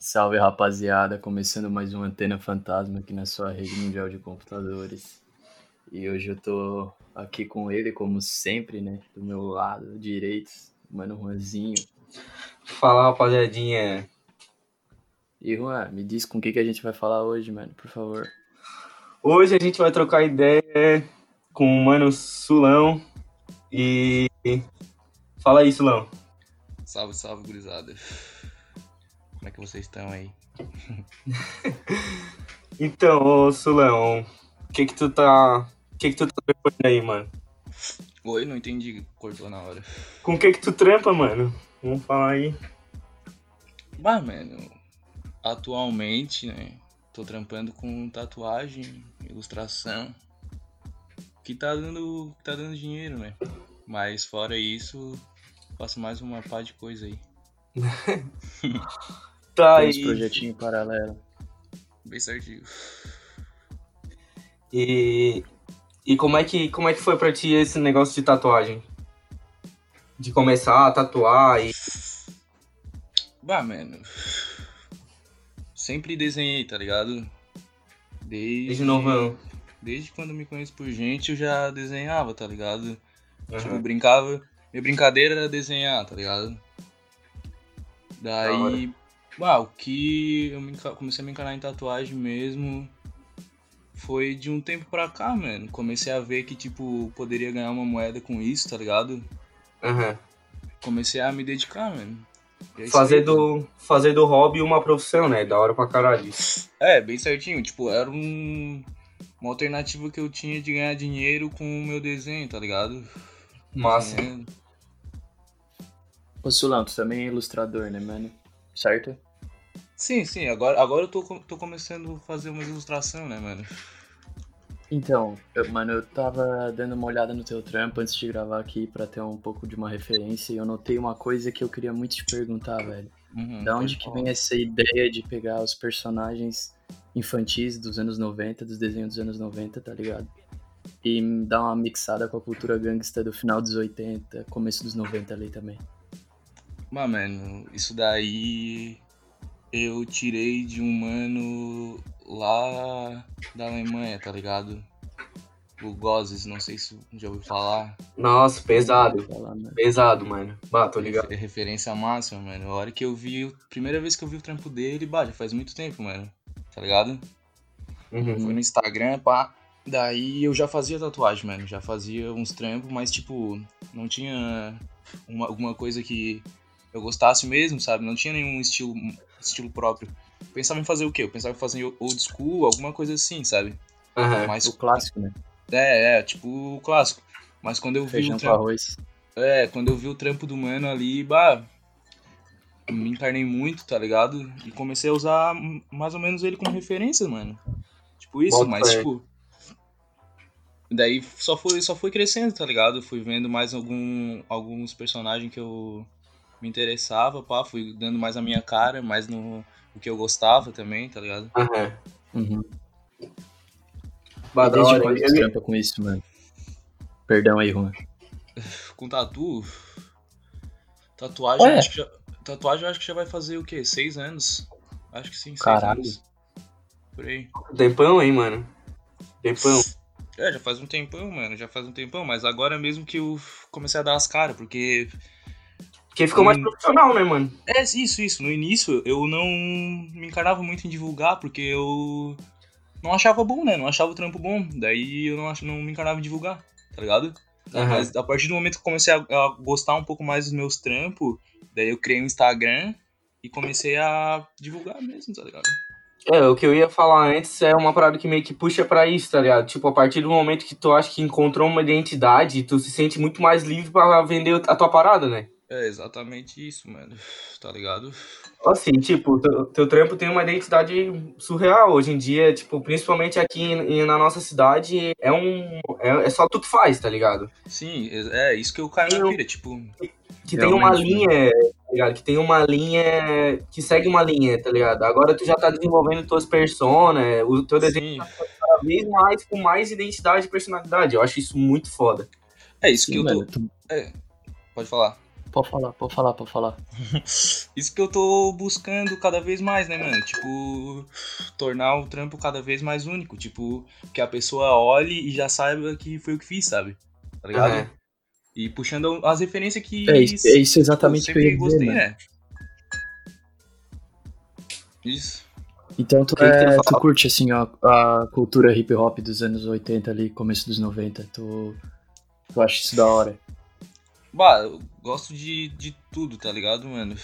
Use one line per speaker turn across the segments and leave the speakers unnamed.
Salve rapaziada, começando mais uma Antena Fantasma aqui na sua rede mundial de computadores. E hoje eu tô aqui com ele, como sempre, né? Do meu lado direito, mano Juanzinho.
Fala rapaziadinha.
E Juan, me diz com o que, que a gente vai falar hoje, mano, por favor.
Hoje a gente vai trocar ideia com o mano Sulão. E. Fala aí, Sulão.
Salve, salve, gurizada. Como é que vocês estão aí?
então, ô Sulão, o que que tu tá. O que que tu tá trampando aí, mano?
Oi, não entendi, cortou na hora.
Com o que que tu trampa, mano? Vamos falar aí.
Bah, mano, atualmente, né, tô trampando com tatuagem, ilustração, que tá dando, que tá dando dinheiro, né? Mas fora isso, faço mais uma pá de coisa aí.
Tá aí.
uns projetinhos paralelos.
Bem certinho.
E. E como é, que, como é que foi pra ti esse negócio de tatuagem? De começar a tatuar e.
Bah, mano. Sempre desenhei, tá ligado? Desde,
Desde novão.
Desde quando me conheço por gente, eu já desenhava, tá ligado? Tipo,
Aham.
brincava. Minha brincadeira era desenhar, tá ligado?
Da
Daí. Ah, o que eu me comecei a me encarar em tatuagem mesmo foi de um tempo pra cá, mano. Comecei a ver que, tipo, poderia ganhar uma moeda com isso, tá ligado?
Aham.
Comecei a me dedicar, mano. É
Fazer
aí,
do, fazer do hobby uma profissão, né? Da hora pra caralho.
É, bem certinho. Tipo, era um, uma alternativa que eu tinha de ganhar dinheiro com o meu desenho, tá ligado?
Massa.
Ô Sulão, tu também é ilustrador, né, mano? Certo?
Sim, sim. Agora, agora eu tô, tô começando a fazer uma ilustração, né, mano?
Então, eu- mano, eu tava dando uma olhada no teu trampo antes de gravar aqui pra ter um pouco de uma referência e eu notei uma coisa que eu queria muito te perguntar, velho.
Uhum,
Da onde que vem essa ideia de pegar os personagens infantis dos anos 90, dos desenhos dos anos 90, tá ligado? E dar uma mixada com a cultura gangsta do final dos 80, começo dos 90 ali também.
Mas, mano, isso daí eu tirei de um mano lá da Alemanha, tá ligado? O Gozes, não sei se já ouviu falar.
Nossa, pesado.
Falar, né?
Pesado, mano. Bah, tô ligado.
É referência máxima, mano. A hora que eu vi, primeira vez que eu vi o trampo dele, bah, já faz muito tempo, mano. Tá ligado?
Uhum.
Foi no Instagram, pá. Daí eu já fazia tatuagem, mano. Já fazia uns trampos, mas tipo, não tinha uma, alguma coisa que eu gostasse mesmo, sabe? Não tinha nenhum estilo, estilo próprio. Pensava em fazer o quê? Eu pensava em fazer old school, alguma coisa assim, sabe?
Aham.
Mas
O clássico, né?
é, é, tipo o clássico. Mas quando eu vi
Feijão
o
com
trampo.
arroz.
É, quando eu vi o trampo do mano ali, bah, me encarnei muito, tá ligado? E comecei a usar mais ou menos ele como referência, mano. Tipo isso,
Bota
mas
fé.
tipo. Daí só foi, só foi crescendo, tá ligado? Fui vendo mais algum, alguns personagens que eu me interessava, pá, fui dando mais a minha cara, mais no o que eu gostava também, tá ligado?
Aham.
Uhum.
Bah, da
desde quando tu
Eu-
trampa com isso, mano? Perdão aí, Juan.
Com tatu. Tatuagem,
É.
acho que já, tatuagem eu acho que já vai fazer o quê? Seis anos? Acho que sim, seis
Caralho.
anos. Por aí.
Tempão, hein, mano? Tempão.
É, já faz um tempão, mano, já faz um tempão, mas agora mesmo que eu comecei a dar as caras, porque.
Porque ficou mais profissional, né, mano?
É, isso, isso. No início eu não me encarava muito em divulgar, porque eu não achava bom, né? Não achava o trampo bom. Daí eu não, ach- não me encarava em divulgar, tá ligado?
Aham.
Mas a partir do momento que eu comecei a, a gostar um pouco mais dos meus trampos, daí eu criei um Instagram e comecei a divulgar mesmo, tá ligado?
É, o que eu ia falar antes é uma parada que meio que puxa pra isso, tá ligado? Tipo, a partir do momento que tu acha que encontrou uma identidade, tu se sente muito mais livre pra vender a tua parada, né?
É exatamente isso, mano. Tá ligado?
Assim, tipo, teu, teu trampo tem uma identidade surreal hoje em dia, tipo, principalmente aqui em- na nossa cidade, é um. É, é só tu que faz, tá ligado?
Sim, é é isso que eu caio na
Eu-
pira, tipo.
Que tem uma
Realmente,
linha, tá ligado? Que tem uma linha. Que segue uma linha, tá ligado? Agora tu já tá desenvolvendo tuas personas, o teu desenho
Sim,
cada vez mais com mais identidade e personalidade. Eu acho isso muito foda.
é isso que
Sim,
eu
mano,
tô.
tu-
Pode falar.
Pode falar, pode falar, pode falar.
Isso que eu tô buscando cada vez mais, né, mano? Tipo, tornar o trampo cada vez mais único. Tipo, que a pessoa olhe e já saiba que foi o que fiz, sabe? Tá ligado?
É.
E puxando as referências que.
É isso, é isso exatamente
eu
que eu ia dizer,
gostei, né? Isso.
Então tu, é, tu curte assim a, a cultura hip hop dos anos 80 ali, começo dos 90. Tu, tu acha isso da hora?
Bah, eu gosto de, de tudo, tá ligado, mano?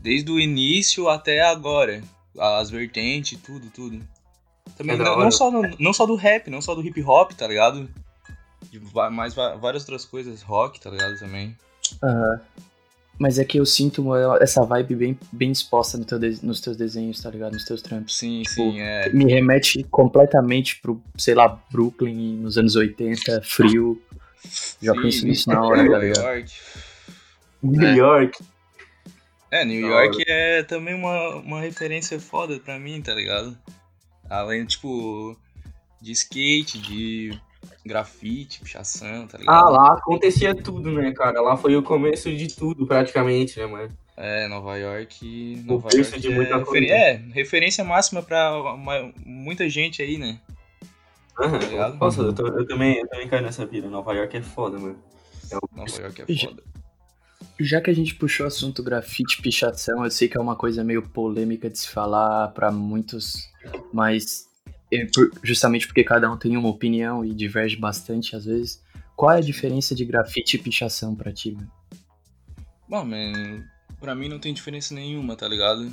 Desde o início até agora. As vertentes, tudo, tudo. Também
É
não, não só, no- não só do rap, não só do hip hop, tá ligado? De va- mais várias outras coisas, rock, tá ligado, também.
Aham. Mas é que eu sinto uma- essa vibe bem, bem exposta no teu de- nos teus desenhos, tá ligado? Nos teus trampos.
Sim,
Tipo,
sim, é.
Me remete completamente pro, sei lá, Brooklyn nos anos 80, frio. Já
Sim,
penso nisso na hora, tá
New
ligado?
York.
New York.
É, New
Da
York é também uma, uma referência foda pra mim, tá ligado? Além, tipo, de skate, de grafite, pichação, tá ligado?
Ah, lá acontecia tudo, né, cara? Lá foi o começo de tudo, praticamente, né, mano?
É, Nova York. Nova York
de
é,
coisa.
é, referência máxima pra uma- muita gente aí, né?
Aham.
Tá ligado?
Nossa, eu, tô- eu também, eu também caio nessa vida. Nova York é foda, mano.
Nova York é foda.
Já que a gente puxou o assunto grafite e pichação, eu sei que é uma coisa meio polêmica de se falar pra muitos, mas é justamente porque cada um tem uma opinião e diverge bastante às vezes. Qual é a diferença de grafite e pichação pra ti? mano?
Bom, man, pra mim não tem diferença nenhuma, tá ligado?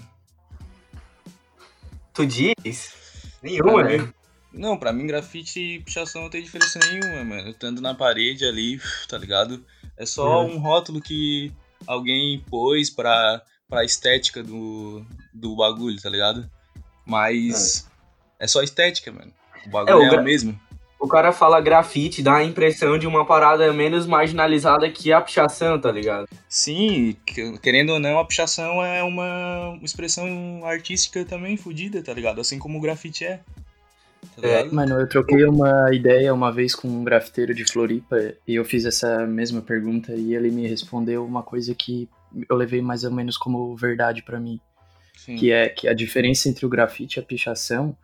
Tu diz? Nenhuma, né?
Não, pra mim grafite e pichação não tem diferença nenhuma, mano. Estando na parede ali, tá ligado? É só
Uhum.
um rótulo que alguém pôs pra, pra estética do, do bagulho, tá ligado? Mas é, só estética, mano. O bagulho
É, o
é,
gra-
o mesmo.
O cara fala grafite, dá a impressão de uma parada menos marginalizada que a pichação, tá ligado?
Sim, que- querendo ou não, a pichação é uma expressão artística também fodida, tá ligado? Assim como o grafite é.
É?
Mano, eu troquei uma ideia uma vez com um grafiteiro de Floripa e eu fiz essa mesma pergunta e ele me respondeu uma coisa que eu levei mais ou menos como verdade pra mim.
Sim.
que é que a diferença entre o grafite e a pichação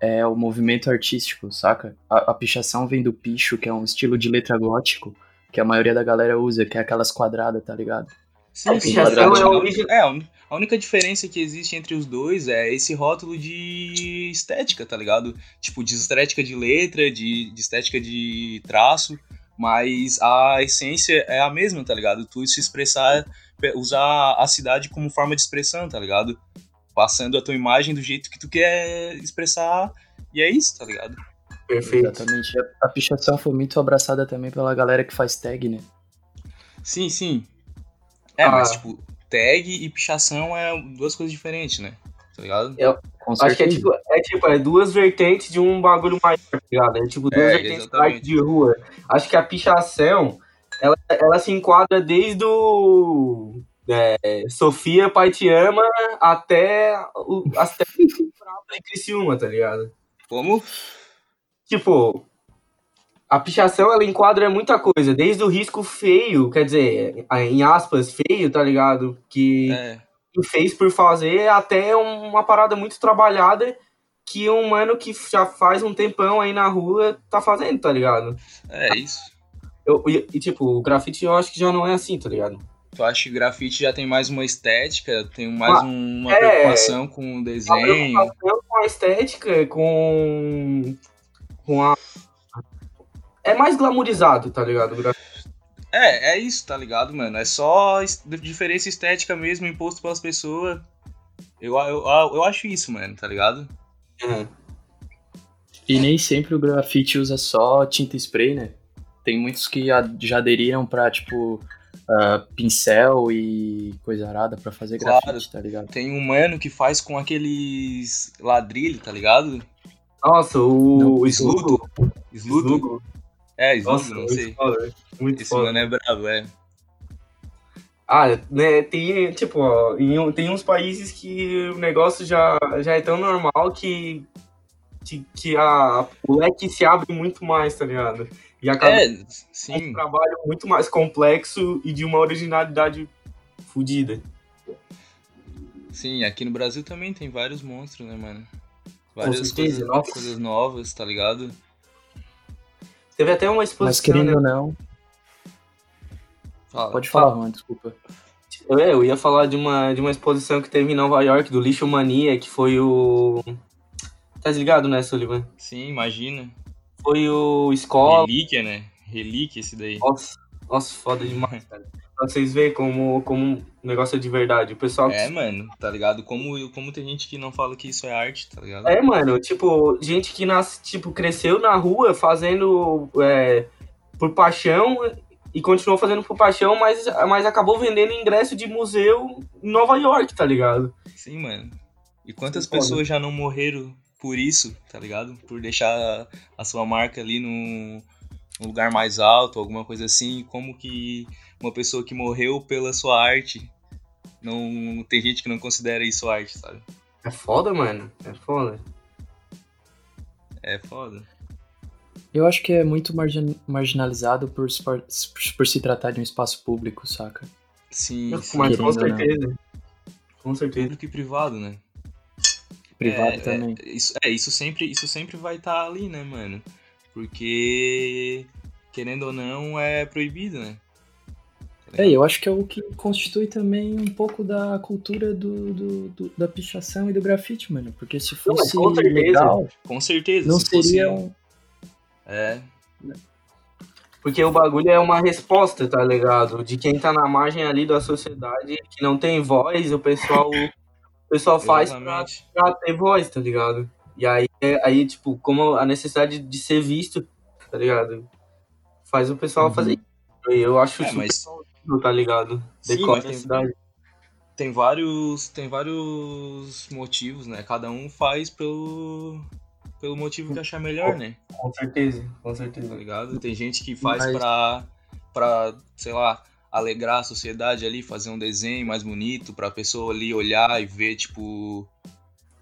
é o movimento artístico, saca? A, a pichação vem do picho, que é um estilo de letra gótico, que a maioria da galera usa, que é aquelas quadradas, tá ligado?
Sim,
A
sim,
é origem-
É, a única diferença que existe entre os dois é esse rótulo de estética, tá ligado? Tipo, de estética de letra, de, de estética de traço, mas a essência é a mesma, tá ligado? Tu se expressar, usar a cidade como forma de expressão, tá ligado? Passando a tua imagem do jeito que tu quer expressar, e é isso, tá ligado?
Perfeito.
Exatamente. A, a pichação foi muito abraçada também pela galera que faz tag, né?
Sim, sim. É,
Ah.
mas tipo, tag e pichação é duas coisas diferentes, né? Tá ligado?
Com
Acho que é tipo, é tipo, é duas vertentes de um bagulho maior, tá ligado? É tipo duas
É,
vertentes de
exatamente.
arte de rua. Acho que a pichação, ela, ela se enquadra desde o é, Sofia Pai Te Ama até o, as técnicas de Criciúma, tá ligado?
Como?
Tipo, a pichação ela enquadra muita coisa, desde o risco feio, quer dizer, em aspas, feio, tá ligado? Que
É.
fez por fazer até uma parada muito trabalhada que um mano que já faz um tempão aí na rua tá fazendo, tá ligado?
É isso.
Eu, e, e, tipo, o grafite eu acho que já não é assim, tá ligado?
Tu acha que grafite já tem mais uma estética, tem mais
Ah,
um- uma
é.
preocupação com o
Uma
desenho?
preocupação com a estética, com. com a. É mais glamourizado, tá ligado?
É, é isso, tá ligado, mano? É só diferença estética mesmo imposto pelas pessoas. Eu, eu, eu acho isso, mano, tá ligado?
Uhum.
E nem sempre o grafite usa só tinta spray, né? Tem muitos que já aderiram pra, tipo, uh, pincel e coisa arada pra fazer
Claro.
grafite, tá ligado?
Tem um mano que faz com aqueles ladrilhos, tá ligado?
Nossa, o,
Não,
o Slugo.
Sludo? É,
Nossa,
não
muito
sei.
foda. Muito
Esse
foda.
mano é brabo, é.
Ah, né, tem, tipo, ó, em um- tem uns países que o negócio já, já é tão normal que, que, que a, o leque se abre muito mais, tá ligado? E acaba
É,
um
sim.
trabalho muito mais complexo e de uma originalidade fodida.
Sim, aqui no Brasil também tem vários monstros, né, mano? Várias coisas, coisas novas, tá ligado?
Teve até uma
Mas
exposição,
querendo
né?
ou não,
Fala.
pode falar, Juan, desculpa.
É, eu ia falar de uma, de uma exposição que teve em Nova York, do Lixo Mania, que foi o... Tá ligado, né, Sullivan?
Sim, imagina.
Foi o Escola...
Relíquia, né? Relíquia esse daí.
Nossa, nossa, foda demais, cara. Pra vocês verem como, como o negócio é de verdade. O pessoal
É, mano, tá ligado? Como, como tem gente que não fala que isso é arte, tá ligado?
É, mano, tipo, gente que nasce, tipo, cresceu na rua fazendo é, por paixão e continuou fazendo por paixão, mas, mas acabou vendendo ingresso de museu em Nova York, tá ligado?
Sim, mano. E quantas
Foda.
pessoas já não morreram por isso, tá ligado? Por deixar a sua marca ali num num lugar mais alto, alguma coisa assim. Como que uma pessoa que morreu pela sua arte não tem gente que não considera isso arte, sabe?
É foda, mano. É foda.
É foda.
Eu acho que é muito margin- marginalizado por, se par- por se tratar de um espaço público, saca?
Sim,
Mas
sim.
com
não.
certeza. Com certeza.
Público e privado, né?
Privado
É,
também.
É, isso, é, isso sempre, isso sempre vai estar ali, né, mano? Porque, querendo ou não, é proibido, né?
É, eu acho que é o que constitui também um pouco da cultura do, do- do- da pichação e do grafite, mano. Porque se
Não,
fosse
com certeza.
legal,
Com certeza.
não
se fosse-
seria um...
É,
Porque o bagulho é uma resposta, tá ligado? De quem tá na margem ali da sociedade, que não tem voz, o pessoal, o pessoal faz pra pra ter voz, tá ligado? E aí, é- aí, tipo, como a necessidade de ser visto, tá ligado? Faz o pessoal
Uhum.
fazer isso. Eu acho
É,
super
mas
plausível, tá ligado?
Sim,
Decora
mas
a
tem-
cidade.
tem vários, tem vários motivos, né? Cada um faz pelo, pelo motivo que achar melhor, né?
Com certeza, com
Tá
certeza.
ligado? Tem gente que faz
Mas-
pra, pra, sei lá, alegrar a sociedade ali, fazer um desenho mais bonito, pra pessoa ali olhar e ver, tipo,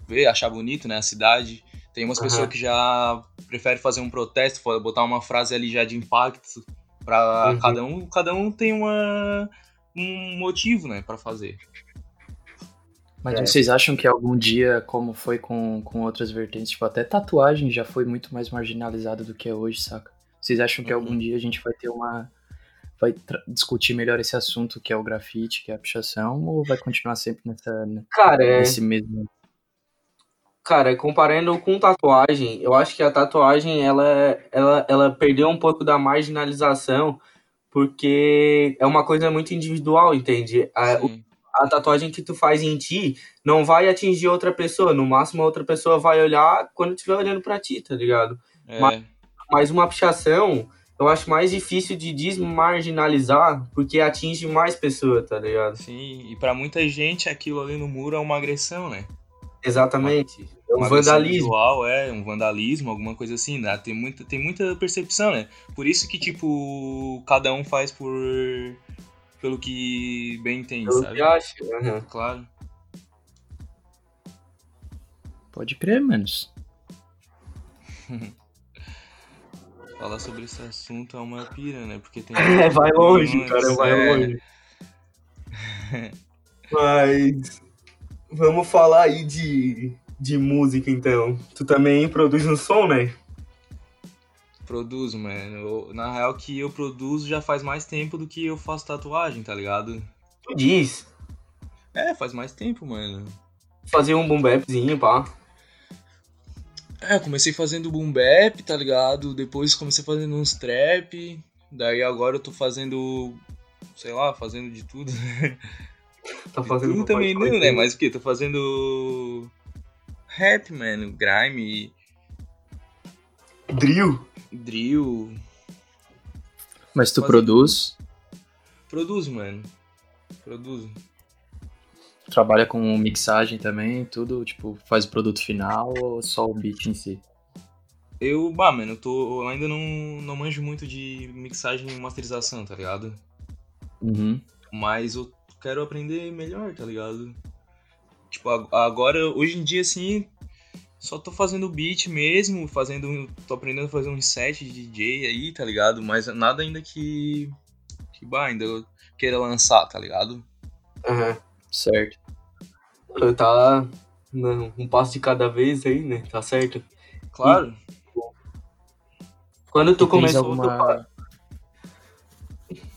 ver, achar bonito, né, a cidade. Tem umas
Aham.
pessoas que já preferem fazer um protesto, botar uma frase ali já de impacto, pra
Uhum.
cada um, cada um tem uma, um motivo, né, pra fazer.
Mas
É.
vocês acham que algum dia, como foi com, com outras vertentes, tipo, até tatuagem já foi muito mais marginalizada do que é hoje, saca? Vocês acham que
Uhum.
algum dia a gente vai ter uma. Vai discutir melhor esse assunto que é o grafite, que é a pichação, ou vai continuar sempre nessa,
Cara, é,
nesse mesmo.
Cara, comparando com tatuagem, eu acho que a tatuagem, ela, ela, ela perdeu um pouco da marginalização, porque é uma coisa muito individual, entende? A, a tatuagem que tu faz em ti não vai atingir outra pessoa. No máximo, a outra pessoa vai olhar quando estiver olhando pra ti, tá ligado?
É,
Mas- Mas uma pichação, eu acho mais difícil de desmarginalizar, porque atinge mais pessoas, tá ligado?
sim, e pra muita gente aquilo ali no muro é uma agressão, né?
Exatamente. É um
uma
vandalismo.
visual, é, um vandalismo, alguma coisa assim, né? Tem muita, tem muita percepção, né? Por isso que, tipo, cada um faz por pelo que bem entende,
Pelo
sabe?
que acha. Aham.
Claro.
Pode crer, manos.
Falar sobre esse assunto é uma pira, né? Porque tem.
É, vai longe, cara, vai
é.
longe. Mas vamos falar aí de, de música então. Tu também produz um som, né?
Produzo, mano. Eu- na real, que eu produzo já faz mais tempo do que eu faço tatuagem, tá ligado?
Tu diz.
É, faz mais tempo, mano.
Fazer um boom bapzinho, pá.
É, eu comecei fazendo boom bap, tá ligado? Depois comecei fazendo uns trap. Daí agora eu tô fazendo, sei lá, fazendo de tudo.
Tá
De
fazendo
tudo também não, né? Mas o que? Tô fazendo rap, mano, grime,
Drill.
drill.
Mas tu
Mas-
produz.
Produzo, mano. Produzo.
Trabalha com mixagem também, tudo, tipo, faz o produto final ou só o beat em si?
Eu, bah, mano, eu tô. Eu ainda não, não manjo muito de mixagem e masterização, tá ligado?
Uhum.
Mas eu quero aprender melhor, tá ligado? Tipo, agora, hoje em dia, assim, só tô fazendo beat mesmo, fazendo. tô aprendendo a fazer um set de DJ aí, tá ligado? Mas nada ainda que. que, bah, ainda eu queira lançar, tá ligado?
Aham.
Certo.
Eu Tá não, um passo de cada vez aí, né? Tá certo.
Claro.
Quando tu
E tens
começou,
alguma...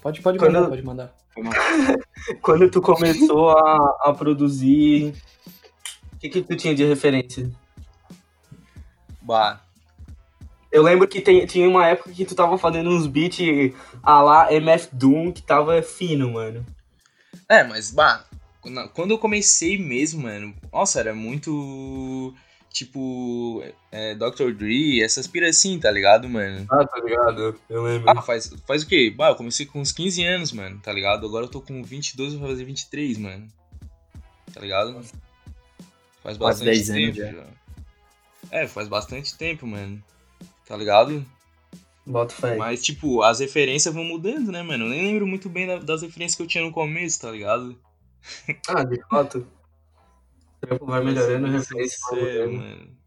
Pode, pode
Quando-
mandar, pode mandar.
Tu, quando tu começou a, a produzir, o que que tu tinha de referência?
Bah.
Eu lembro que tem, tinha uma época que tu tava fazendo uns beats a lá MF Doom que tava fino, mano.
É, mas, bah, quando- quando eu comecei mesmo, mano, nossa, era muito. Tipo, é, Dr. Dre, essas piras assim, tá ligado, mano?
Ah, tá ligado? Eu lembro.
Ah, faz, faz o quê? Bah, eu comecei com uns 15 anos, mano, tá ligado? Agora eu tô com 22, vou fazer 23, mano. Tá ligado? Faz
Quase
bastante
10 anos
tempo
já.
já. É, faz bastante tempo, mano. Tá ligado?
Bota fé.
Mas, tipo, as referências vão mudando, né, mano? Eu nem lembro muito bem da- das referências que eu tinha no começo, tá ligado?
Ah, de fato. Trampo vai melhorando,
Sincero,
mudando.
mano.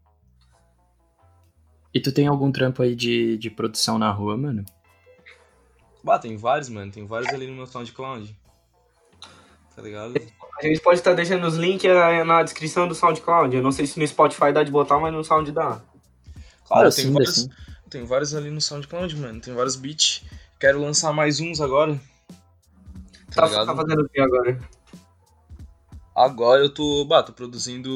E tu tem algum trampo aí de, de produção na rua, mano?
Bah, tem vários, mano. Tem vários ali no meu SoundCloud. Tá ligado?
A gente pode estar deixando os links na descrição do SoundCloud. Eu não sei se no Spotify dá de botar, mas no Sound dá.
Claro,
Ah,
tem,
sim,
vários,
sim.
tem vários ali no SoundCloud, mano. Tem vários beats. Quero lançar mais uns agora. Tá
Tá,
ligado?
tá fazendo o que agora?
Agora eu tô, bah, tô produzindo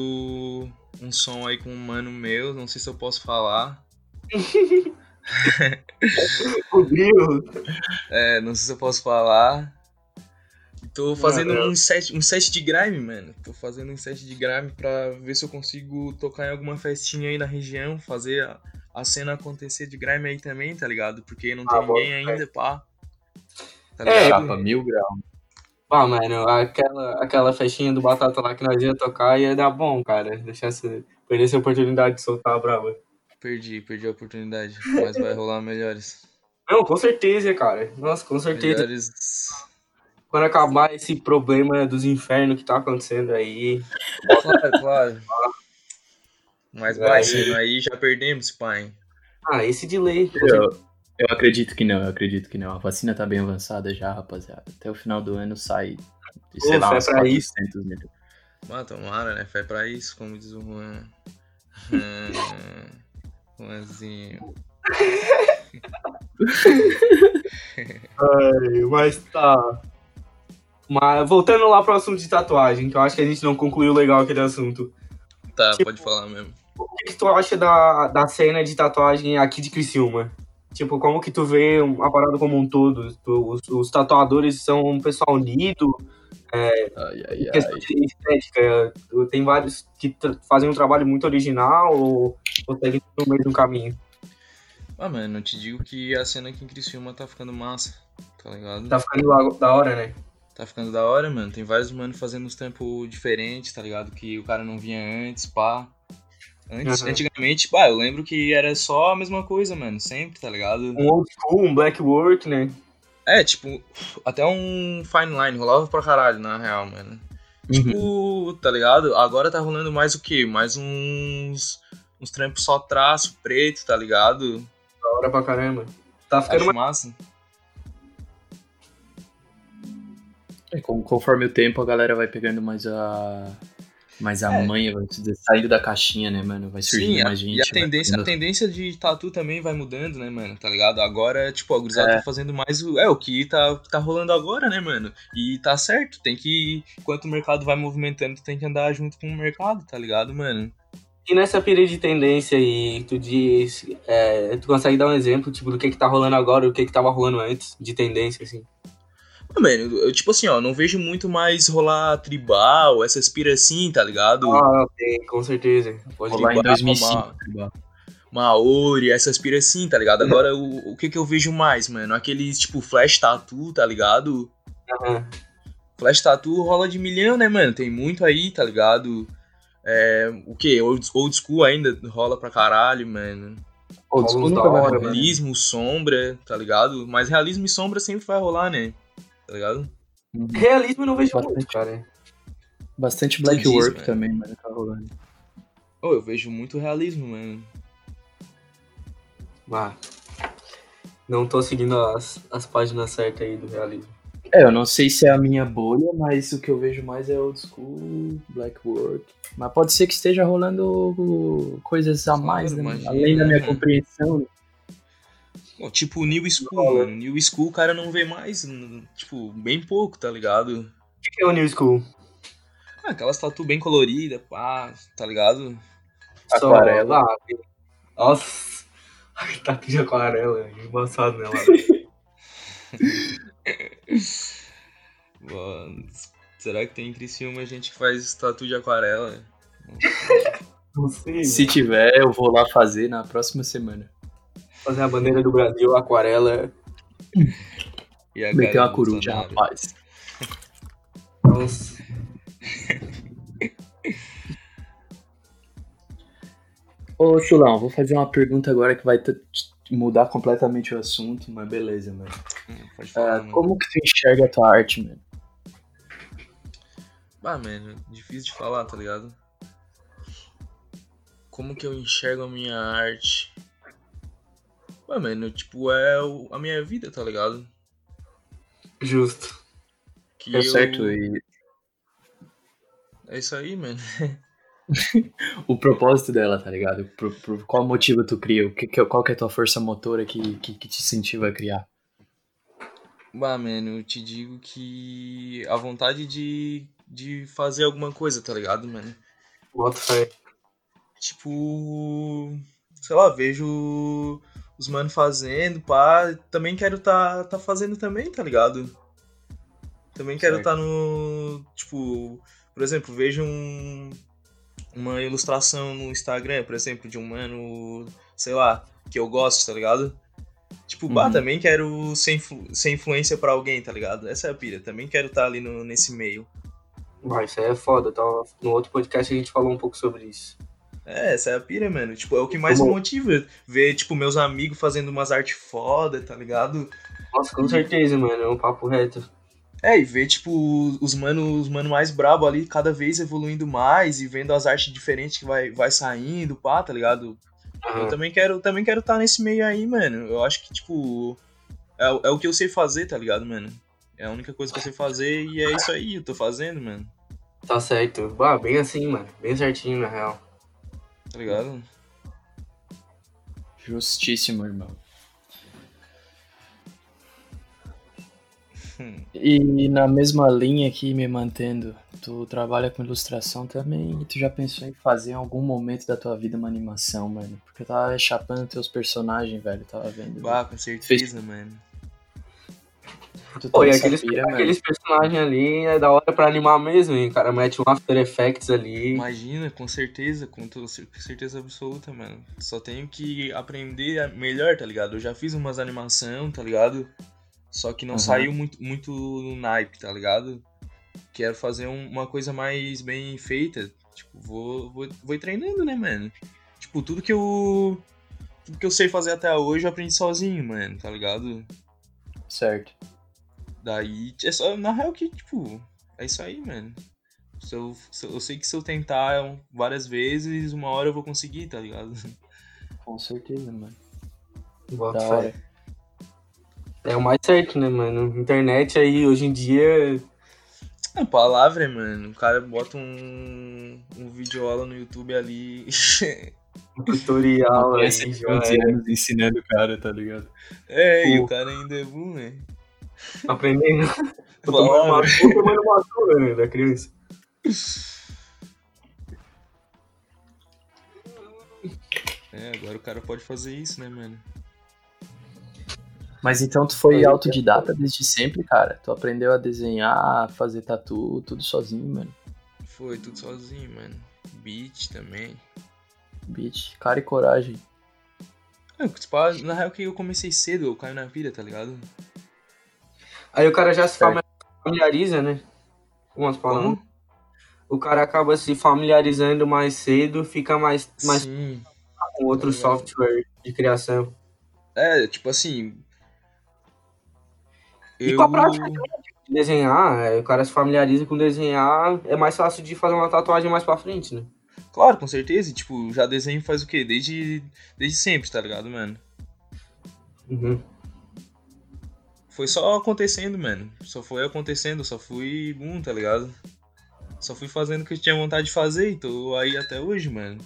um som aí com um mano meu. Não sei se eu posso falar. É, não sei se eu posso falar. Tô fazendo um set, um set de grime, mano. Tô fazendo um set de grime pra ver se eu consigo tocar em alguma festinha aí na região, fazer a, a cena acontecer de grime aí também, tá ligado? Porque não tem
Ah,
ninguém
bom,
ainda, pá. Tá
É,
ligado?
Chapa mil graus.
Ah, mano, aquela, aquela festinha do Batata lá que nós ia tocar ia dar bom, cara. Deixar essa, perder essa oportunidade de soltar a brava.
Perdi, perdi a oportunidade. Mas vai rolar melhores.
Não, com certeza, cara. Nossa, com certeza.
Melhores.
Quando acabar esse problema dos infernos que tá acontecendo aí.
Claro, claro. Mas
Vai.
sendo aí, já perdemos, pai.
Ah, esse delay.
Eu, eu acredito que não, eu acredito que não. A vacina tá bem avançada já, rapaziada. Até o final do ano sai, sei
Pô,
lá, uns
pra
400 mil.
Mas tomara, né? Fé pra isso, como diz o Juan. Hum, Juanzinho.
Mas tá. Mas voltando lá pro assunto de tatuagem, que eu acho que a gente não concluiu legal aquele assunto.
Tá,
Tipo-
pode falar mesmo.
O que, que tu acha da, da cena de tatuagem aqui de Criciúma? Tipo, como que tu vê a parada como um todo? Os, os tatuadores são um pessoal unido,
Ai, ai,
em questão
ai.
de estética. tu- Tem vários que fazem um trabalho muito original ou, ou seguem no mesmo caminho.
Ah, mano, eu te digo que a cena aqui em Criciúma tá ficando massa, tá ligado?
Tá ficando da hora, né?
Tá ficando da hora, mano. Tem vários mano fazendo uns tempos diferentes, tá ligado? Que o cara não vinha antes, pá. Antes,
Aham.
Antigamente, pá, eu lembro que era só a mesma coisa, mano. Sempre, tá ligado?
Um old school, um black work, né?
É, tipo, até um fine line, rolava pra caralho, na real, mano. Tipo, tá ligado? Agora tá rolando mais o quê? Mais uns. uns trampos só traço, preto, tá ligado?
Da hora pra caramba. Tá ficando mais.
massa.
É, com- conforme o tempo, a galera vai pegando mais a. Mais a
É.
manha, vai dizer, saindo da caixinha, né, mano? Vai surgindo
Sim, a,
mais gente.
e a tendência, a tendência de tatu também vai mudando, né, mano? Tá ligado? Agora, tipo, a gurizada
É.
tá fazendo mais o. É, o que tá, tá rolando agora, né, mano? E tá certo, tem que. Enquanto o mercado vai movimentando, tu tem que andar junto com o mercado, tá ligado, mano?
E nessa pira de tendência aí, tu diz. é, tu consegue dar um exemplo, tipo, do que que tá rolando agora e o que que tava rolando antes, de tendência, assim.
Ah, Mano, eu, tipo assim, ó, não vejo muito mais rolar tribal, essas piras assim, tá ligado?
Ah, tem, com certeza. Pode
Rolar em
Tribal,
2005.
uma-
tá ligado?
Maori, essas piras assim, tá ligado? Agora, o, o que que eu vejo mais, mano? Aqueles, tipo, flash tattoo, tá ligado?
Aham.
Flash Tattoo rola de milhão, né, mano? Tem muito aí, tá ligado? É, o que? Old, old school ainda rola pra caralho, mano.
Old school nunca
hora,
rolar.
mano.
Realismo, sombra, tá ligado? Mas realismo e sombra sempre vai rolar, né? Tá ligado?
Uhum.
Realismo eu não vejo
Bastante.
muito, cara.
Bastante black
diz,
work
mano.
também, mano, tá rolando.
Ô, eu vejo muito realismo, mano.
Ah, não tô seguindo as, as páginas certas aí do realismo.
É, eu não sei se é a minha bolha, mas o que eu vejo mais é old school, black work. Mas pode ser que esteja rolando coisas a
Claro,
mais, né?
imagina,
Além da minha
né?
compreensão. Né?
Pô, tipo, New School, mano. New School o cara não vê mais, tipo, bem pouco, tá ligado?
O que é o New School?
Ah, aquelas tatu bem coloridas, pá, tá ligado?
Aquarela.
Ah, nossa. Tatu de aquarela, embaçado nela.
Mano, será que tem em Criciúma gente que faz tatu de aquarela?
Não sei,
Se tiver, eu vou lá fazer na próxima semana.
Fazer a bandeira do Brasil, aquarela.
E a
uma
do
coruja,
Bolsonaro?
rapaz.
Nossa.
Ô, Chulão, vou fazer uma pergunta agora que vai mudar completamente o assunto, mas beleza, mano.
Mano.
como que tu enxerga a tua arte, mano?
Ah, mano, difícil de falar, tá ligado? Como que eu enxergo a minha arte? Ah, mano, tipo, é o- a minha vida, tá ligado?
Justo.
Que
É
eu...
certo, e
É isso aí, mano.
o propósito dela, tá ligado? Por, por qual motivo tu cria? O que- qual que é a tua força motora que, que, que te incentiva a criar?
Bah, mano, eu te digo que a vontade de, de fazer alguma coisa, tá ligado, mano?
Bota fé.
Tipo, sei lá, vejo os mano fazendo, pá, também quero tá, tá fazendo também, tá ligado? Também quero
Certo.
tá no, tipo, por exemplo, vejo um, uma ilustração no Instagram, por exemplo, de um mano, sei lá, que eu gosto, tá ligado? Tipo, bah,
Uhum.
também quero ser, influ- ser influência pra alguém, tá ligado? Essa é a pira, também quero estar ali no, nesse meio.
Vai, isso aí é foda. Tá? No outro podcast a gente falou um pouco sobre isso.
É, essa é a pira, mano. Tipo, é o que mais
Como-
me motiva. Ver, tipo, meus amigos fazendo umas artes foda, tá ligado?
Nossa, com certeza, mano. É um papo reto.
É, e ver, tipo, os mano, os mano mais brabo ali, cada vez evoluindo mais e vendo as artes diferentes que vai, vai saindo, pá, tá ligado? Eu
Aham.
também quero também quero estar nesse meio aí, mano. Eu acho que, tipo, é, o- é o que eu sei fazer, tá ligado, mano? É a única coisa que eu sei fazer e é isso aí, eu tô fazendo, mano.
Tá certo. Ah, bem assim, mano. Bem certinho, na real.
Tá ligado?
Justíssimo, irmão.
Hum.
E na mesma linha aqui, me mantendo, tu trabalha com ilustração também e tu já pensou em fazer em algum momento da tua vida uma animação, mano? Porque eu tava chapando teus personagens, velho, tava vendo.
Bah, com certeza, mano.
Pô, e aqueles,
pira,
aqueles personagens ali é da hora pra animar mesmo, hein? O cara mete um After Effects ali.
Imagina, com certeza, com certeza absoluta, mano. Só tenho que aprender melhor, tá ligado? Eu já fiz umas animação, tá ligado? Só que não
Uhum.
saiu muito, muito no naipe, tá ligado? Quero fazer um- uma coisa mais bem feita. Tipo, vou, vou, vou treinando, né, mano? Tipo, tudo que eu. Tudo que eu sei fazer até hoje eu aprendi sozinho, mano, tá ligado?
Certo.
Daí, é só, na real que, tipo, é isso aí, mano. Se eu, se eu, sei que se eu tentar várias vezes, uma hora eu vou conseguir, tá ligado?
Com certeza, mano.
Bota
Da hora.
É o mais certo, né, mano? Internet aí, hoje em dia.
A palavra, mano, o cara bota um, um videoaula no YouTube ali.
um Tutorial aí, já
11
é.
anos ensinando o cara, tá ligado?
é, e
Pô.
o cara ainda é bom, né?
Aprendendo. Tô tomando uma tô tomando uma né, da criança.
É, agora o cara pode fazer isso, né, mano?
Mas então tu foi autodidata desde sempre, cara? Tu aprendeu a desenhar, fazer tatu, tudo sozinho, mano.
Foi tudo sozinho, mano. Beat também.
Beat, cara e coragem.
É, tipo, na real que eu comecei cedo, eu caio na pira, tá ligado?
Aí o cara já se familiariza, né? Umas palavras.
Como?
O cara acaba se familiarizando mais cedo, fica mais, mais
Sim.
com outro
ligado.
software de criação.
É, tipo assim.
E
Eu.
com a prática de desenhar, é, o cara se familiariza com desenhar, é mais fácil de fazer uma tatuagem mais pra frente, né?
Claro, com certeza. e, Tipo, já desenho faz o quê? Desde, desde sempre, tá ligado, mano?
Uhum.
Foi só acontecendo, mano. Só foi acontecendo, só fui. Bum, tá ligado? Só fui fazendo o que eu tinha vontade de fazer e tô aí até hoje, mano.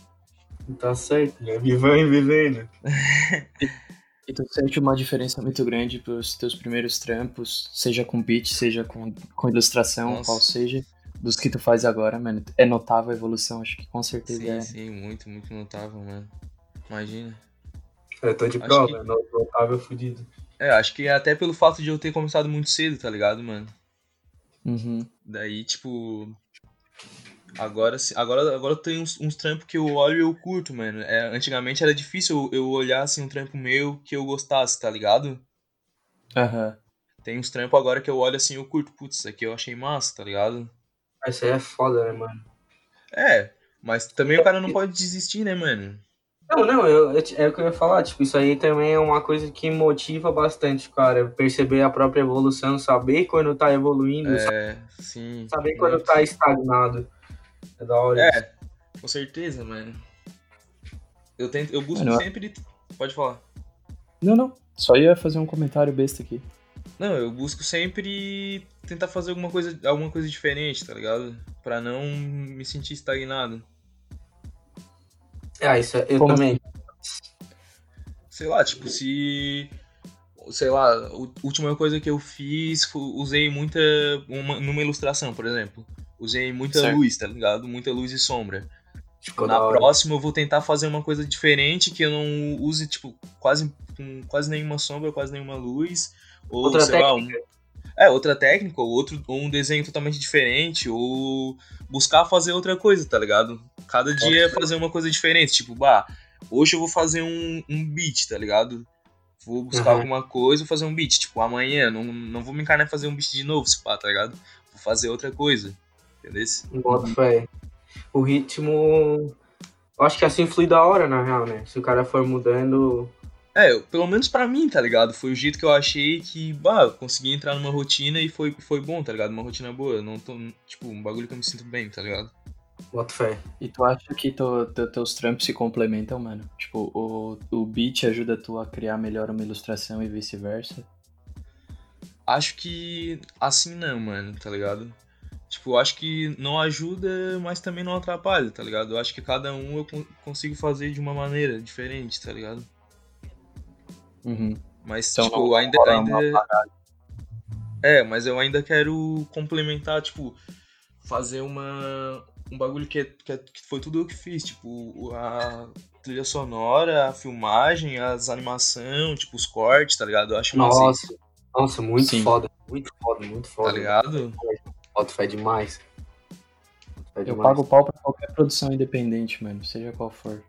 Tá certo, né? Vivendo e vivendo.
E tu sente uma diferença muito grande pros teus primeiros trampos, seja com beat, seja com, com ilustração,
Nossa.
qual seja, dos que tu faz agora, mano. É notável a evolução, acho que com certeza
Sim,
é.
sim, muito, muito notável, mano. Imagina.
Eu tô de
Acho
prova,
que-
no notável fudido.
É, acho que até pelo fato de eu ter começado muito cedo, tá ligado, mano?
Uhum.
Daí, tipo. Agora, se- agora, agora tem uns, uns trampos que eu olho e eu curto, mano. É, antigamente era difícil eu, eu olhar assim um trampo meu que eu gostasse, tá ligado?
Aham.
Tem uns trampos agora que eu olho assim e eu curto. Putz, isso aqui eu achei massa, tá ligado?
Isso aí é foda, né, mano?
É, mas também o cara não pode desistir, né, mano?
Não, não, eu, eu- é o que eu ia falar, tipo, isso aí também é uma coisa que motiva bastante, cara, perceber a própria evolução, saber quando tá evoluindo,
É, sim.
saber quando
muito.
tá estagnado. É da hora. isso.
É, com certeza, mano. Eu tento, eu busco
Mano,
sempre. Pode falar.
Não, não. Só ia fazer um comentário besta aqui.
Não, eu busco sempre tentar fazer alguma coisa, alguma coisa diferente, tá ligado? Pra não me sentir estagnado.
Ah, isso é- eu
Como
também.
Sei lá, tipo, se. Sei lá, a última coisa que eu fiz, usei muita. Uma, numa ilustração, por exemplo. Usei muita
Certo.
luz, tá ligado? Muita luz e sombra.
Ficou
Na próxima eu vou tentar fazer uma coisa diferente que eu não use, tipo, quase, com quase nenhuma sombra, quase nenhuma luz. Ou,
Outra
sei lá, um, é, outra técnica, ou, outro, ou um desenho totalmente diferente, ou buscar fazer outra coisa, tá ligado? Cada dia é fazer uma coisa diferente, tipo, bah, hoje eu vou fazer um, um beat, tá ligado? Vou buscar
Uhum.
alguma coisa e fazer um beat. Tipo, amanhã, não, não vou me encarnar em fazer um beat de novo, se pá, tá ligado? Vou fazer outra coisa, entendeu?
Bota fé. O ritmo. Eu acho que assim flui da hora, na real, né? Se o cara for mudando.
É, pelo menos pra mim, tá ligado? Foi o jeito que eu achei que, bah, eu consegui entrar numa rotina e foi, foi bom, tá ligado? Uma rotina boa. Não tô, tipo, um bagulho que eu me sinto bem, tá ligado?
Bota fé.
E tu acha que tu, tu- teus trampos se complementam, mano? Tipo, o, o beat ajuda tu a criar melhor uma ilustração e vice-versa?
Acho que assim não, mano, tá ligado? Tipo, eu acho que não ajuda, mas também não atrapalha, tá ligado? Eu acho que cada um eu con- consigo fazer de uma maneira diferente, tá ligado?
Uhum.
Mas,
Então,
tipo, ainda. ainda... É, mas eu ainda quero complementar, tipo, fazer uma. Um bagulho que, é, que, é- que foi tudo eu que fiz, tipo, a trilha sonora, a filmagem, as animação, tipo, os cortes, tá ligado? Eu acho massa
Nossa.
isso,
Nossa, muito
Sim.
foda. Muito foda, muito foda.
tá ligado?
Bota fé demais.
Eu
demais.
pago pau pra qualquer produção independente, mano, seja qual for.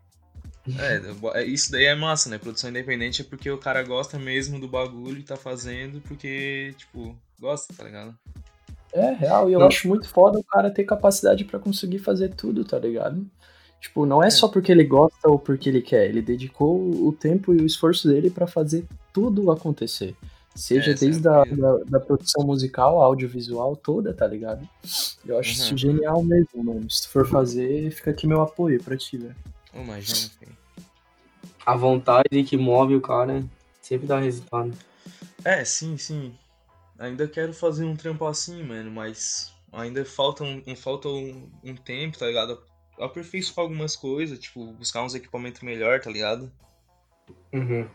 É, é, isso daí é massa, né? Produção independente é porque o cara gosta mesmo do bagulho e tá fazendo porque, tipo, gosta, tá ligado?
É, real, e eu
Não.
acho muito foda o cara ter capacidade pra conseguir fazer tudo, tá ligado? Tipo, não é,
É.
só porque ele gosta ou porque ele quer, ele dedicou o tempo e o esforço dele pra fazer tudo acontecer. Seja
É, é
desde a, da, da produção musical, audiovisual toda, tá ligado? Eu acho
Uhum.
isso genial mesmo, mano. Se tu for fazer, fica aqui meu apoio pra ti, velho.
Imagina, filho.
A vontade que move o cara sempre dá resultado.
É, sim, sim. Ainda quero fazer um trampo assim, mano, mas ainda falta um, um- falta um, um tempo, tá ligado? Aperfeiçoar algumas coisas, tipo, buscar uns equipamentos melhor, tá ligado?
Uhum.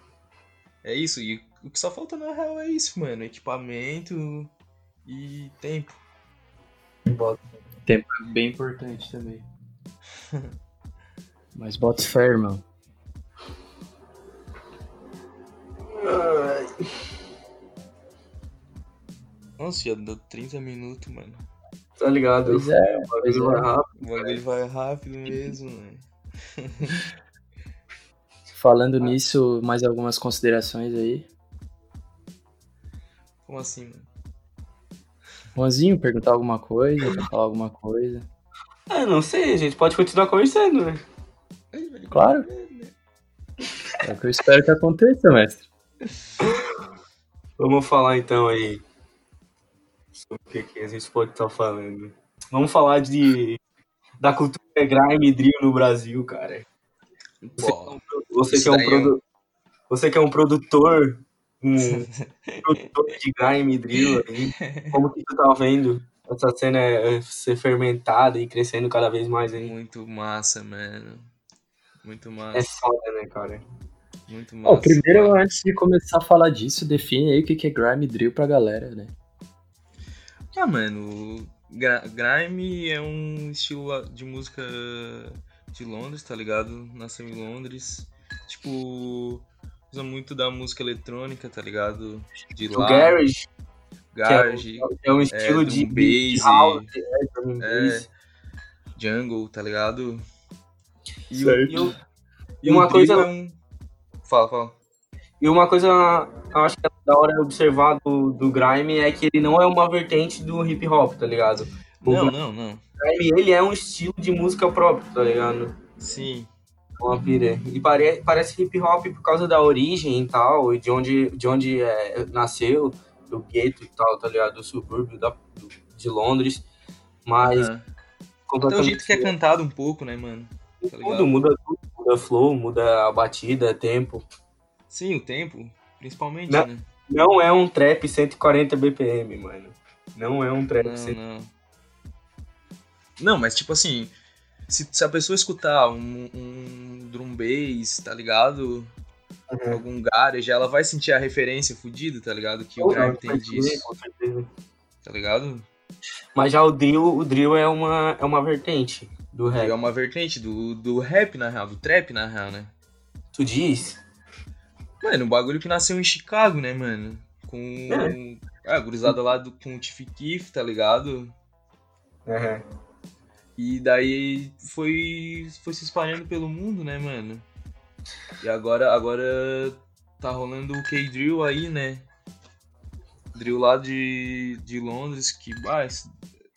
É isso, e o que só falta na real é isso, mano. Equipamento e tempo.
Bota.
É bem importante também. Mas bota fé, irmão.
Ai.
Nossa, já deu 30 minutos, mano.
Tá ligado?
Pois é, pois
Vai
é.
rápido.
O bagulho vai rápido mesmo, mano.
Falando nisso, mais algumas considerações aí.
Como assim, mano?
Juanzinho, perguntar alguma coisa, falar alguma coisa?
É, não sei, a gente pode continuar conversando, né?
Claro. É o que eu espero que aconteça, mestre.
Vamos falar então aí sobre o que, que a gente pode estar falando. Vamos falar de da cultura grime e drill no Brasil, cara.
Bom,
Você
Isso
que é um,
daí é
produ... você que é um produtor, um produtor de grime e drill aí, como que tu tá vendo essa cena é, ser fermentada e crescendo cada vez mais aí?
muito massa, mano. Muito
É
massa.
foda, né, cara?
Muito
Ó,
massa.
primeiro, antes de começar a falar disso, define aí o que que é grime drill pra galera, né?
Ah, mano, grime é um estilo de música de Londres, tá ligado? Nasceu em Londres. Tipo, usa muito da música eletrônica, tá ligado? De
O
lá.
garage,
Garage,
que é um estilo
drum
de,
bass,
de house, é,
é. jungle, tá ligado? E,
Certo.
E, o-
e
uma
o
coisa-
é um... Fala, fala.
e uma coisa eu acho que é da hora observar do, do grime é que ele não é uma vertente do hip hop, tá ligado? O
Não, não, não.
grime, ele é um estilo de música próprio, tá ligado?
Sim.
Uma pira. E pare, parece hip hop por causa da origem e tal, e de onde, de onde é, nasceu, do gueto e tal, tá ligado? Do subúrbio da, do- de Londres. Mas
Ah. Até o jeito que é cantado um pouco, né, mano? Tá
tudo, muda tudo, muda flow, muda a batida, tempo.
Sim, o tempo, principalmente,
Não.
né?
Não é um trap 140 BPM, mano. Não é um trap
Não,
140
não. Não, mas tipo assim, se, se a pessoa escutar um, um drum bass, tá ligado?
Uhum.
Algum garage, ela vai sentir a referência fudida, tá ligado? Que o
não,
tem
com certeza,
disso,
com certeza.
tá ligado?
Mas já o drill, o drill é uma, é uma vertente do
É
rap.
uma vertente do, do rap, na real, do trap, na real, né?
Tu diz?
Mano, um bagulho que nasceu em Chicago, né, mano? Com
É.
a gurizada lá do, com o Tiff Keef, tá ligado?
Uhum.
E daí foi, foi se espalhando pelo mundo, né, mano? E agora, agora tá rolando o K-Drill aí, né? Drill lá de, de Londres, que, ah, esse,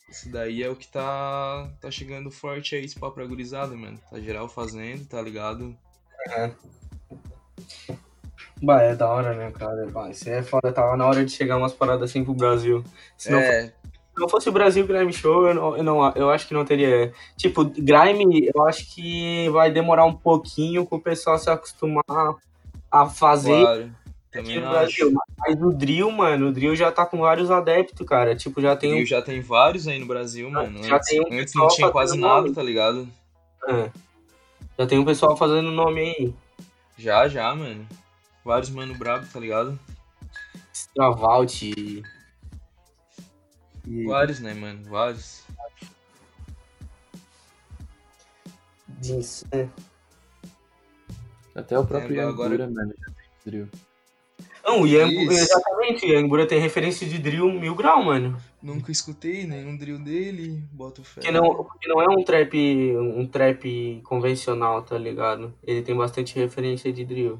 esse daí é o que tá, tá chegando forte aí, esse papo pra gurizada, mano. Tá geral fazendo, tá ligado?
Bah, é da hora, né, cara? Bah, isso é foda. Tava na hora de chegar umas paradas assim pro Brasil. Se não,
é,
se não fosse o Brasil Grime Show, eu, não, eu, não, eu acho que não teria. Tipo, Grime, eu acho que vai demorar um pouquinho pro pessoal se acostumar a fazer
claro. Também acho.
Brasil. Mas o Drill, mano, o Drill já tá com vários adeptos, cara. Tipo, já tem
Drill
um.
já tem vários aí no Brasil, mano.
Já
Antes,
tem um
antes não tinha quase nada,
nome.
tá ligado?
é, já tem um pessoal fazendo nome aí.
Já, já, mano. Vários mano brabo, tá ligado?
Stravalt e.
Vários, né, mano? Vários.
Jeans, é.
Até o próprio
Lembra agora-
Yangura, mano, já tem drill.
Não, o Yang,
Isso.
exatamente, o Yangura tem referência de drill mil grau, mano.
Nunca escutei nenhum drill dele, boto fé.
Porque não, porque não é um trap, um trap convencional, tá ligado? Ele tem bastante referência de drill.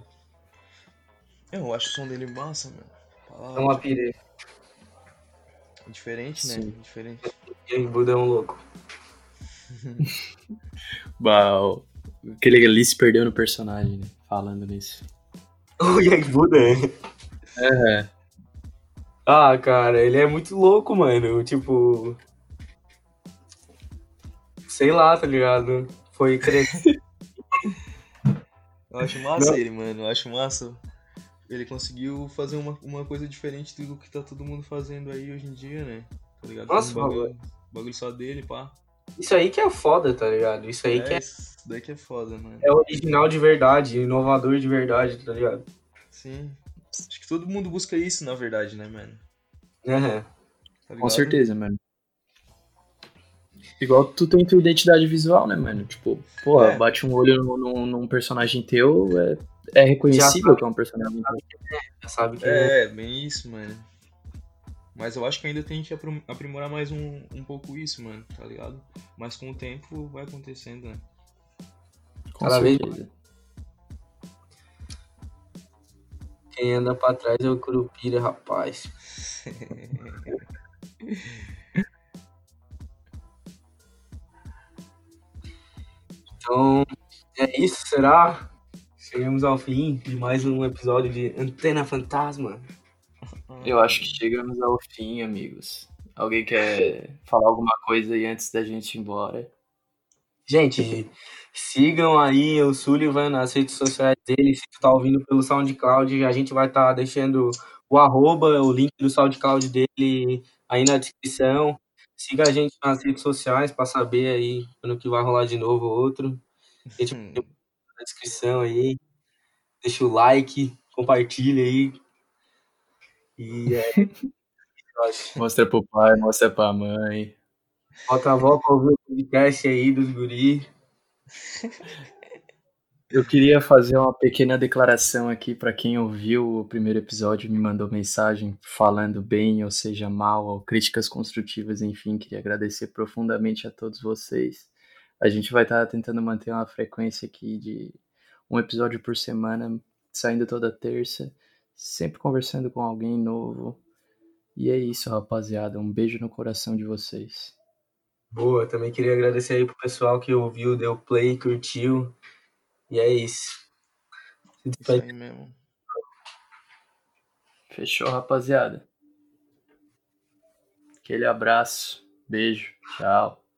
Eu acho o som dele massa, mano.
É
Palavra,
uma pire.
Diferente, né?
Sim.
Diferente.
Yang Buda é um louco.
O- aquele ali se perdeu no personagem, né? Falando nisso.
O Yang Buda é.
É,
Ah, cara, ele é muito louco, mano. Tipo. Sei lá, tá ligado? Foi crescer.
Eu acho massa
Não.
ele, mano. Eu acho massa. Ele conseguiu fazer uma, uma coisa diferente do que tá todo mundo fazendo aí hoje em dia, né? Tá ligado?
Nossa,
um bagulho, bagulho só dele, pá.
Isso aí que é foda, tá ligado? Isso aí que
é,
é,
isso daí que é foda, mano.
é original de verdade, inovador de verdade, tá ligado?
Sim. Acho que todo mundo busca isso, na verdade, né, mano?
Uhum.
Tá
com certeza, mano. Igual tu tem tua identidade visual, né, mano? Tipo, porra,
É.
bate um olho num, num- num personagem teu, é, é reconhecível que é um personagem. É,
já sabe que é,
é, bem isso, mano. Mas eu acho que ainda tem que aprimorar mais um, um pouco isso, mano, tá ligado? Mas com o tempo vai acontecendo, né?
Com
Quem anda pra trás é o Curupira, rapaz. então, é isso, será? Chegamos ao fim de mais um episódio de Antena Fantasma.
Eu acho que chegamos ao fim, amigos. Alguém quer falar alguma coisa aí antes da gente ir embora?
Gente, sigam aí o Sullivan nas redes sociais dele. Se tu tá ouvindo pelo SoundCloud, a gente vai estar tá deixando o arroba, o link do SoundCloud dele aí na descrição. Siga a gente nas redes sociais para saber aí quando que vai rolar de novo outro. Deixa na descrição aí. Deixa o like, compartilha aí. E é.
mostra pro pai, mostra pra mãe.
Bota a avó pra ouvir o podcast aí dos guri.
Eu queria fazer uma pequena declaração aqui para quem ouviu o primeiro episódio e me mandou mensagem falando bem, ou seja, mal, ou críticas construtivas, enfim, queria agradecer profundamente a todos vocês. A gente vai estar tentando manter uma frequência aqui de um episódio por semana, saindo toda terça, sempre conversando com alguém novo. E é isso, rapaziada. Um beijo no coração de vocês.
Boa, também queria agradecer aí pro pessoal que ouviu, deu play, curtiu. E é isso.
Isso aí mesmo.
Fechou, rapaziada. Aquele abraço. Beijo. Tchau.